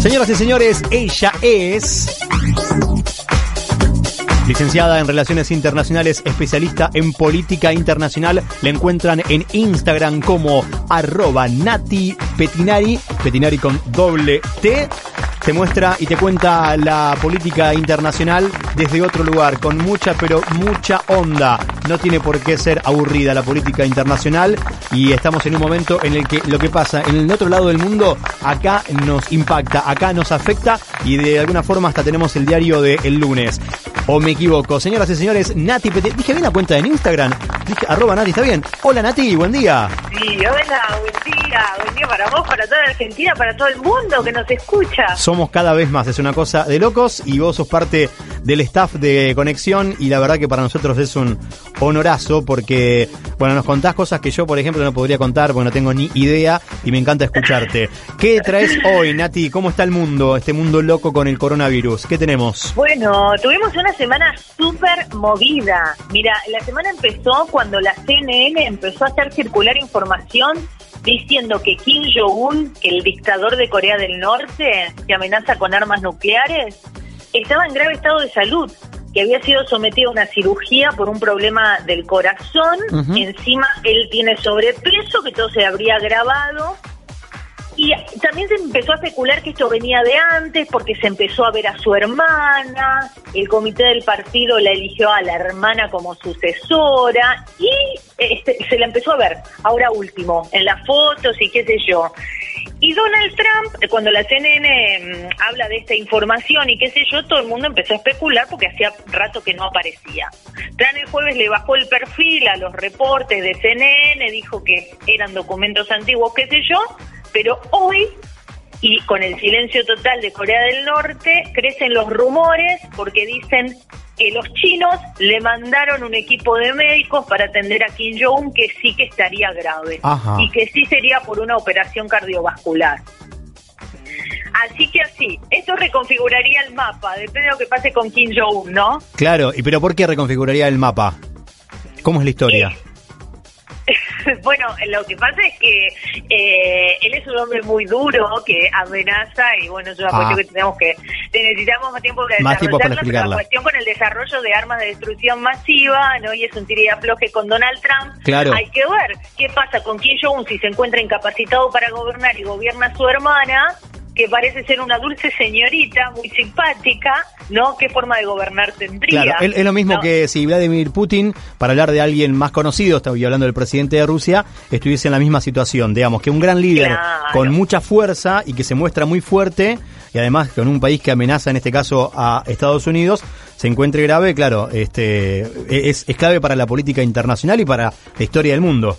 Señoras y señores, ella es... Licenciada en Relaciones Internacionales, especialista en política internacional, le encuentran en Instagram como arroba Nati Petinari, Petinari con doble T te muestra y te cuenta la política internacional desde otro lugar, con mucha, pero mucha onda. No tiene por qué ser aburrida la política internacional y estamos en un momento en el que lo que pasa en el otro lado del mundo acá nos impacta, acá nos afecta y de alguna forma hasta tenemos el diario del el lunes. ¿O me equivoco? Señoras y señores, Nati Dije bien la cuenta en Instagram. Dije arroba Nati, ¿está bien? Hola Nati, buen día. Sí, hola, buen día. Buen día para vos, para toda la Argentina, para todo el mundo que nos escucha. Somos cada vez más, es una cosa de locos y vos sos parte del staff de Conexión y la verdad que para nosotros es un honorazo porque, bueno, nos contás cosas que yo, por ejemplo, no podría contar porque no tengo ni idea y me encanta escucharte. ¿Qué traes hoy, Nati? ¿Cómo está el mundo, este mundo loco con el coronavirus? ¿Qué tenemos? Bueno, tuvimos una semana súper movida. Mira, la semana empezó cuando la CNN empezó a hacer circular información diciendo que Kim Jong-un, el dictador de Corea del Norte, que amenaza con armas nucleares, estaba en grave estado de salud, que había sido sometido a una cirugía por un problema del corazón. Encima él tiene sobrepeso, que todo se habría agravado. Y también se empezó a especular que esto venía de antes porque se empezó a ver a su hermana, el comité del partido la eligió a la hermana como sucesora. Y este, se la empezó a ver, ahora último, en las fotos y qué sé yo. Donald Trump, cuando la CNN mm, habla de esta información y qué sé yo, todo el mundo empezó a especular porque hacía rato que no aparecía. Trump el jueves le bajó el perfil a los reportes de CNN, dijo que eran documentos antiguos, qué sé yo, pero hoy, y con el silencio total de Corea del Norte, crecen los rumores porque dicen que los chinos le mandaron un equipo de médicos para atender a Kim Jong-un que sí que estaría grave y que sí sería por una operación cardiovascular. Así que así, esto reconfiguraría el mapa, depende de lo que pase con Kim Jong-un, ¿no? Claro, ¿y pero por qué reconfiguraría el mapa? ¿Cómo es la historia? Eh, bueno, lo que pasa es que eh, él es un hombre muy duro que amenaza y bueno, es una cuestión ah. que tenemos que necesitamos más tiempo para más tiempo para explicarla. La cuestión con el desarrollo de armas de destrucción masiva, ¿no? Y es un tira y con Donald Trump. Claro. Hay que ver qué pasa con Kim Jong-un si se encuentra incapacitado para gobernar y gobierna a su hermana que parece ser una dulce señorita, muy simpática, ¿no? ¿Qué forma de gobernar tendría? Claro, es, lo mismo que si Vladimir Putin, para hablar de alguien más conocido, estaba hablando del presidente de Rusia, estuviese en la misma situación, digamos, que un gran líder con mucha fuerza y que se muestra muy fuerte, y además con un país que amenaza en este caso a Estados Unidos, se encuentre grave, claro, este es, es clave para la política internacional y para la historia del mundo.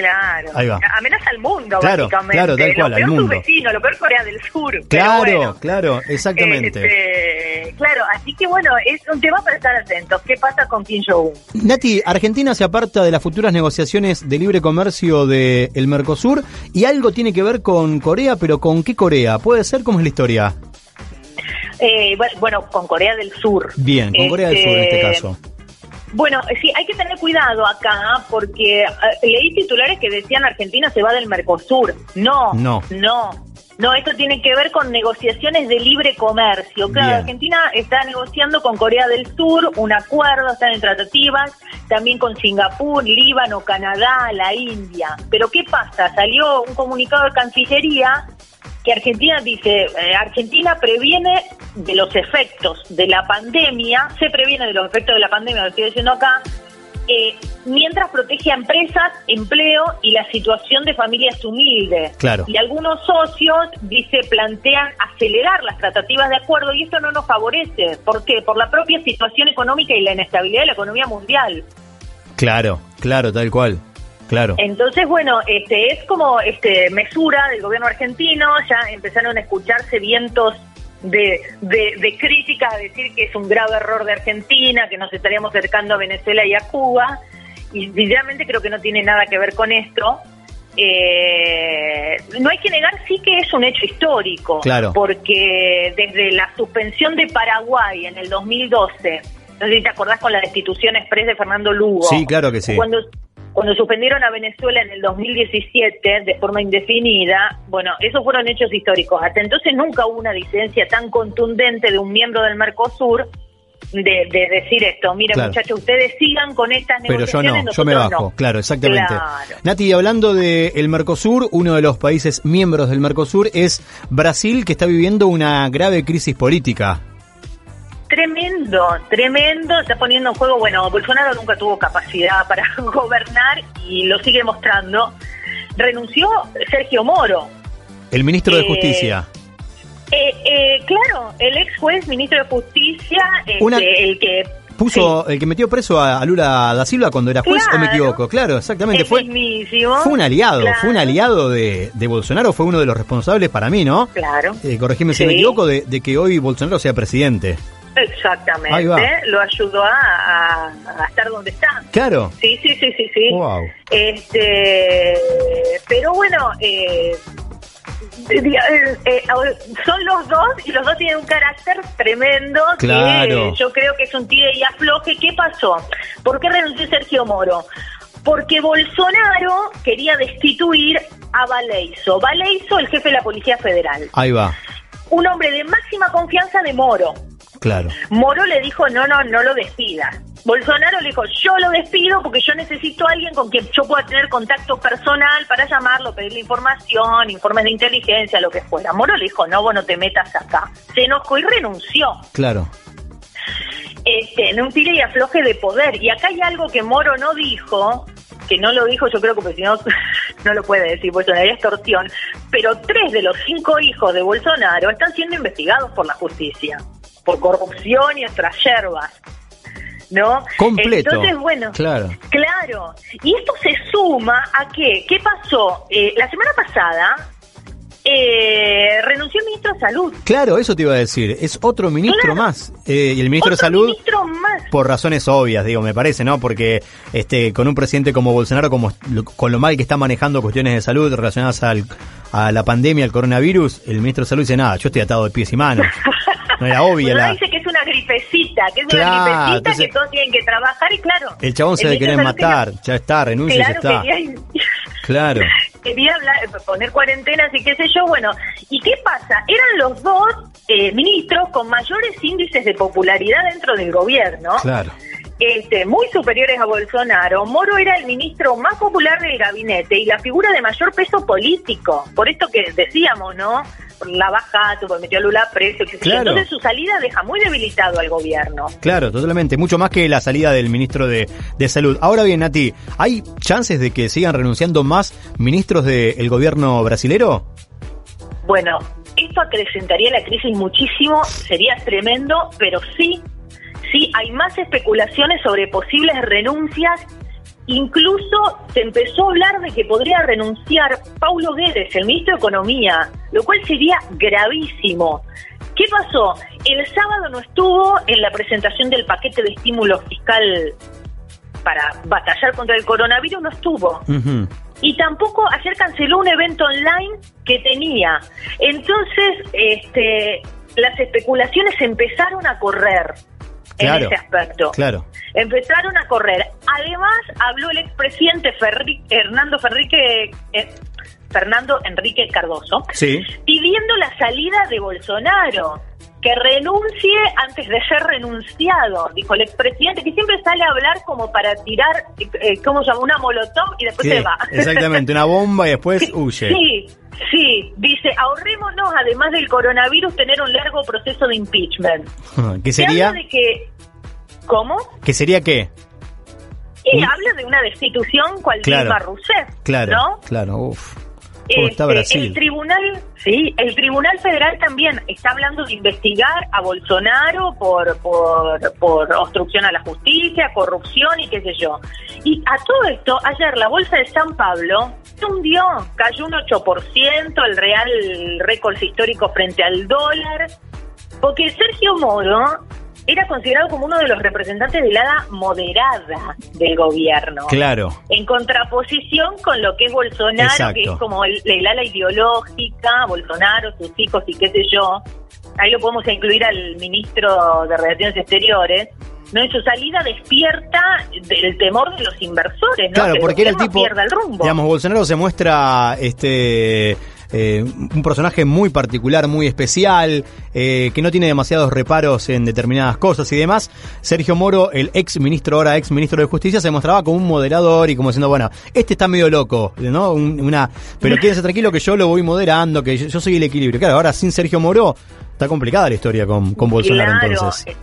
Claro. Amenaza al mundo, claro, básicamente. Claro, tal cual, lo peor al mundo. vecino, lo peor Corea del Sur. Claro, claro, exactamente. Este, claro, así que bueno, es un tema para estar atentos. ¿Qué pasa con Kim Jong-un? Nati, Argentina se aparta de las futuras negociaciones de libre comercio del el Mercosur y algo tiene que ver con Corea, pero ¿con qué Corea? ¿Puede ser? ¿Cómo es la historia? Eh, bueno, con Corea del Sur. Bien, con Corea del Sur en este, este caso. Bueno, sí, hay que tener cuidado acá porque eh, leí titulares que decían Argentina se va del Mercosur. No, no, no. No, esto tiene que ver con negociaciones de libre comercio. Claro, Argentina está negociando con Corea del Sur un acuerdo, están en tratativas, también con Singapur, Líbano, Canadá, la India. Pero ¿qué pasa? Salió un comunicado de Cancillería que Argentina dice, eh, Argentina previene de los efectos de la pandemia, se previene de los efectos de la pandemia, lo estoy diciendo acá, eh, mientras protege a empresas, empleo y la situación de familias humildes. Claro. Y algunos socios, dice, plantean acelerar las tratativas de acuerdo y esto no nos favorece. ¿Por qué? Por la propia situación económica y la inestabilidad de la economía mundial. Claro, claro, tal cual. Claro. Entonces, bueno, este es como este mesura del gobierno argentino, ya empezaron a escucharse vientos de, de, crítica a decir que es un grave error de Argentina, que nos estaríamos acercando a Venezuela y a Cuba, y sinceramente creo que no tiene nada que ver con esto. Eh, no hay que negar sí que es un hecho histórico, claro. porque desde la suspensión de Paraguay en el 2012, no sé si te acordás con la destitución express de Fernando Lugo. Sí, claro que sí. Cuando cuando suspendieron a Venezuela en el 2017 de forma indefinida, bueno, esos fueron hechos históricos. Hasta entonces nunca hubo una disidencia tan contundente de un miembro del Mercosur de, decir esto, mira muchachos, ustedes sigan con estas negociaciones. Pero yo no, yo me bajo, claro, exactamente. Nati, hablando del Mercosur, uno de los países miembros del Mercosur es Brasil, que está viviendo una grave crisis política. Tremendo, tremendo, está poniendo en juego, bueno, Bolsonaro nunca tuvo capacidad para gobernar y lo sigue mostrando. Renunció Sergio Moro. El ministro de eh, Justicia. Eh, eh, claro, el ex juez ministro de Justicia, este, el que puso el que metió preso a, Lula da Silva cuando era juez o me equivoco claro exactamente fue fue un aliado fue un aliado de, Bolsonaro fue uno de los responsables para mí no claro. Eh, corregime si me equivoco de, que hoy Bolsonaro sea presidente Exactamente, lo ayudó a, estar donde está. Claro. Sí, sí, sí, sí, sí. Este, pero bueno, eh, eh, eh, son los dos y los dos tienen un carácter tremendo claro. yo creo que es un tire y afloje. ¿Qué pasó? ¿Por qué renunció Sergio Moro? Porque Bolsonaro quería destituir a Valeizo. Valeizo, el jefe de la Policía Federal. Ahí va. Un hombre de máxima confianza de Moro. Claro. Moro le dijo, no, no, no lo despida. Bolsonaro le dijo, yo lo despido porque yo necesito a alguien con quien yo pueda tener contacto personal para llamarlo, pedirle información, informes de inteligencia, lo que fuera. Moro le dijo, no, vos no te metas acá. Se enojó y renunció. Claro. Este, en un tire y afloje de poder. Y acá hay algo que Moro no dijo, que no lo dijo, yo creo que porque si no, no lo puede decir, Bolsonaro es extorsión, pero tres de los cinco hijos de Bolsonaro están siendo investigados por la justicia por corrupción y otras yerbas. ¿No? Completo. Entonces, bueno, claro. claro. Y esto se suma a que, ¿qué pasó? Eh, la semana pasada, eh, renunció el ministro de Salud. Claro, eso te iba a decir. Es otro ministro más. Eh, y el ministro de Salud. Ministro más. Por razones obvias, digo, me parece, ¿no? Porque este con un presidente como Bolsonaro, como con lo mal que está manejando cuestiones de salud relacionadas al, a la pandemia, al coronavirus, el ministro de Salud dice, nada, yo estoy atado de pies y manos. No era obvia la... dice que es una gripecita, que es una gripecita que todos tienen que trabajar y claro... El chabón se le quiere matar, ya está, renuncia ya está. Claro. Quería hablar, poner cuarentenas y qué sé yo, bueno, ¿y qué pasa? Eran los dos eh, ministros con mayores índices de popularidad dentro del gobierno. Claro. Este, muy superiores a Bolsonaro. Moro era el ministro más popular del gabinete y la figura de mayor peso político. Por esto que decíamos, ¿no? La baja, tuvo metió a Lula preso, entonces su salida deja muy debilitado al gobierno. Claro, totalmente, mucho más que la salida del ministro de, Salud. Ahora bien, Nati, ¿hay chances de que sigan renunciando más ministros del gobierno brasilero? Bueno, esto acrecentaría la crisis muchísimo, sería tremendo, pero sí, sí, hay más especulaciones sobre posibles renuncias Incluso se empezó a hablar de que podría renunciar Paulo Guedes, el ministro de Economía, lo cual sería gravísimo. ¿Qué pasó? El sábado no estuvo en la presentación del paquete de estímulo fiscal para batallar contra el coronavirus, no estuvo. Y tampoco ayer canceló un evento online que tenía. Entonces, este, las especulaciones empezaron a correr en ese aspecto. Claro. Empezaron a correr. Además, habló el expresidente Hernando Ferrique, eh, Fernando Enrique Cardoso, pidiendo la salida de Bolsonaro que renuncie antes de ser renunciado, dijo el expresidente, que siempre sale a hablar como para tirar, eh, ¿cómo se llama? Una molotov y después se va. Exactamente, una bomba y después huye. Sí, sí, dice, ahorrémonos, además del coronavirus, tener un largo proceso de impeachment. ¿Qué sería? de que, ¿Cómo? ¿Qué sería qué? Y habla de una destitución cual claro, Rousseff, claro, ¿no? Claro, uff. Este, el tribunal, sí, el tribunal federal también está hablando de investigar a Bolsonaro por, por, por obstrucción a la justicia, corrupción y qué sé yo. Y a todo esto, ayer la bolsa de San Pablo se hundió, cayó un 8%, el real récord histórico frente al dólar, porque Sergio Moro era considerado como uno de los representantes del ala moderada del gobierno. Claro. En contraposición con lo que es Bolsonaro, que es como el, ala ideológica, Bolsonaro, sus hijos y qué sé yo. Ahí lo podemos incluir al ministro de Relaciones Exteriores. no en su salida despierta del temor de los inversores, ¿no? Claro, Que porque era el tipo, pierda el rumbo. digamos, Bolsonaro se muestra este eh, un personaje muy particular, muy especial, eh, que no tiene demasiados reparos en determinadas cosas y demás. Sergio Moro, el ex ministro, ahora ex ministro de Justicia, se mostraba como un moderador y como diciendo, bueno, este está medio loco, ¿no? Un- una, pero quédense tranquilo que yo lo voy moderando, que yo, yo soy el equilibrio. Claro, ahora sin Sergio Moro está complicada la historia con, con Bolsonaro Claro, entonces.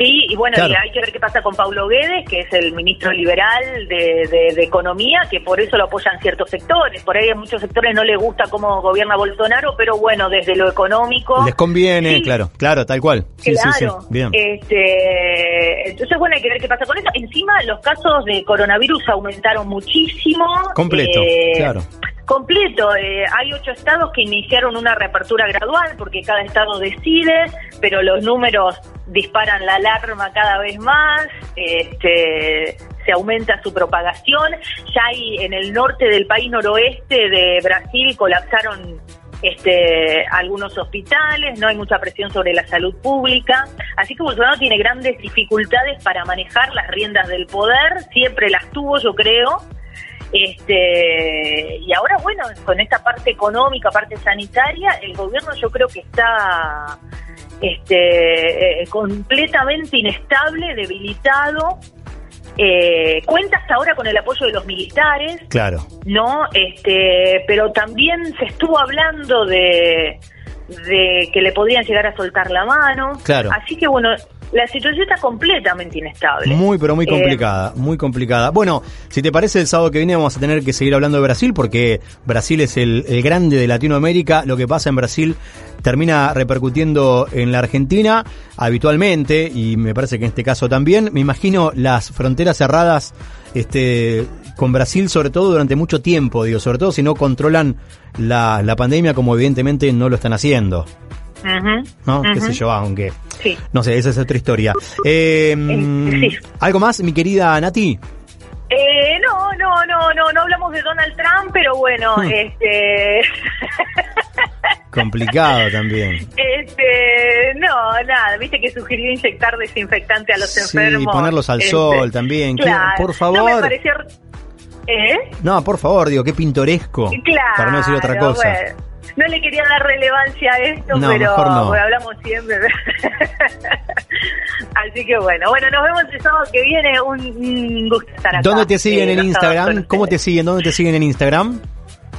Sí, y bueno, Claro. y hay que ver qué pasa con Paulo Guedes, que es el ministro liberal de, de- de Economía, que por eso lo apoyan ciertos sectores. Por ahí a muchos sectores no les gusta cómo gobierna Bolsonaro, pero bueno, desde lo económico... Les conviene, Sí. claro, claro, tal cual. Sí, sí, sí. Claro. Bien. Este, entonces, bueno, hay que ver qué pasa con eso. Encima, los casos de coronavirus aumentaron muchísimo. Completo, Eh, claro. Completo. eh, hay ocho estados que iniciaron una reapertura gradual porque cada estado decide, pero los números disparan la alarma cada vez más. Este, se aumenta su propagación. Ya hay en el norte del país noroeste de Brasil colapsaron este, algunos hospitales, no hay mucha presión sobre la salud pública, así que Bolsonaro tiene grandes dificultades para manejar las riendas del poder, siempre las tuvo yo creo, este y ahora bueno, con esta parte económica, parte sanitaria, el gobierno yo creo que está este eh, completamente inestable, debilitado, eh, cuenta hasta ahora con el apoyo de los militares, Claro. ¿no? Este, pero también se estuvo hablando de, de que le podrían llegar a soltar la mano. Claro. Así que bueno, la situación está completamente inestable. Muy, pero muy Eh, complicada, muy complicada. Bueno, si te parece, el sábado que viene vamos a tener que seguir hablando de Brasil, porque Brasil es el, el grande de Latinoamérica. Lo que pasa en Brasil termina repercutiendo en la Argentina habitualmente, y me parece que en este caso también. Me imagino las fronteras cerradas este, con Brasil, sobre todo durante mucho tiempo, digo, sobre todo si no controlan la, la pandemia, como evidentemente no lo están haciendo. ¿No? ¿Qué ujú. sé yo? Aunque. Sí. No sé, esa es otra historia. Eh, sí. ¿Algo más, mi querida Nati? Eh, no, no, no, no, no hablamos de Donald Trump, pero bueno, Hmm. este... Complicado también. Este, no, nada, viste que sugirió inyectar desinfectante a los Sí, enfermos. y ponerlos al Este, sol también. ¿Qué- Claro. por No me favor. pareció... ¿Eh? No, por favor, digo, qué pintoresco. Claro. Para no decir otra cosa. bueno. No le quería dar relevancia a esto, No, pero mejor no. bueno, hablamos siempre. Así que bueno, bueno, nos vemos el sábado que viene. Un, gusto estar acá. ¿Dónde te siguen Eh, en Instagram? ¿Cómo te siguen? ¿Dónde te siguen en Instagram?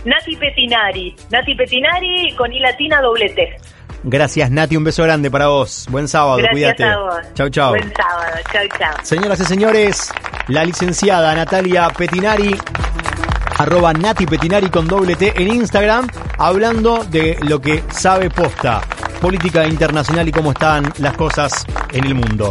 Nati Petinari. Nati Petinari con I latina doble T. Gracias, Nati. Un beso grande para vos. Buen sábado, Gracias cuídate. a vos. Chau, chau. Buen sábado. Chau, chau. Señoras y señores, la licenciada Natalia Petinari, arroba Nati Petinari con doble T en Instagram, hablando de lo que sabe posta, política internacional y cómo están las cosas en el mundo.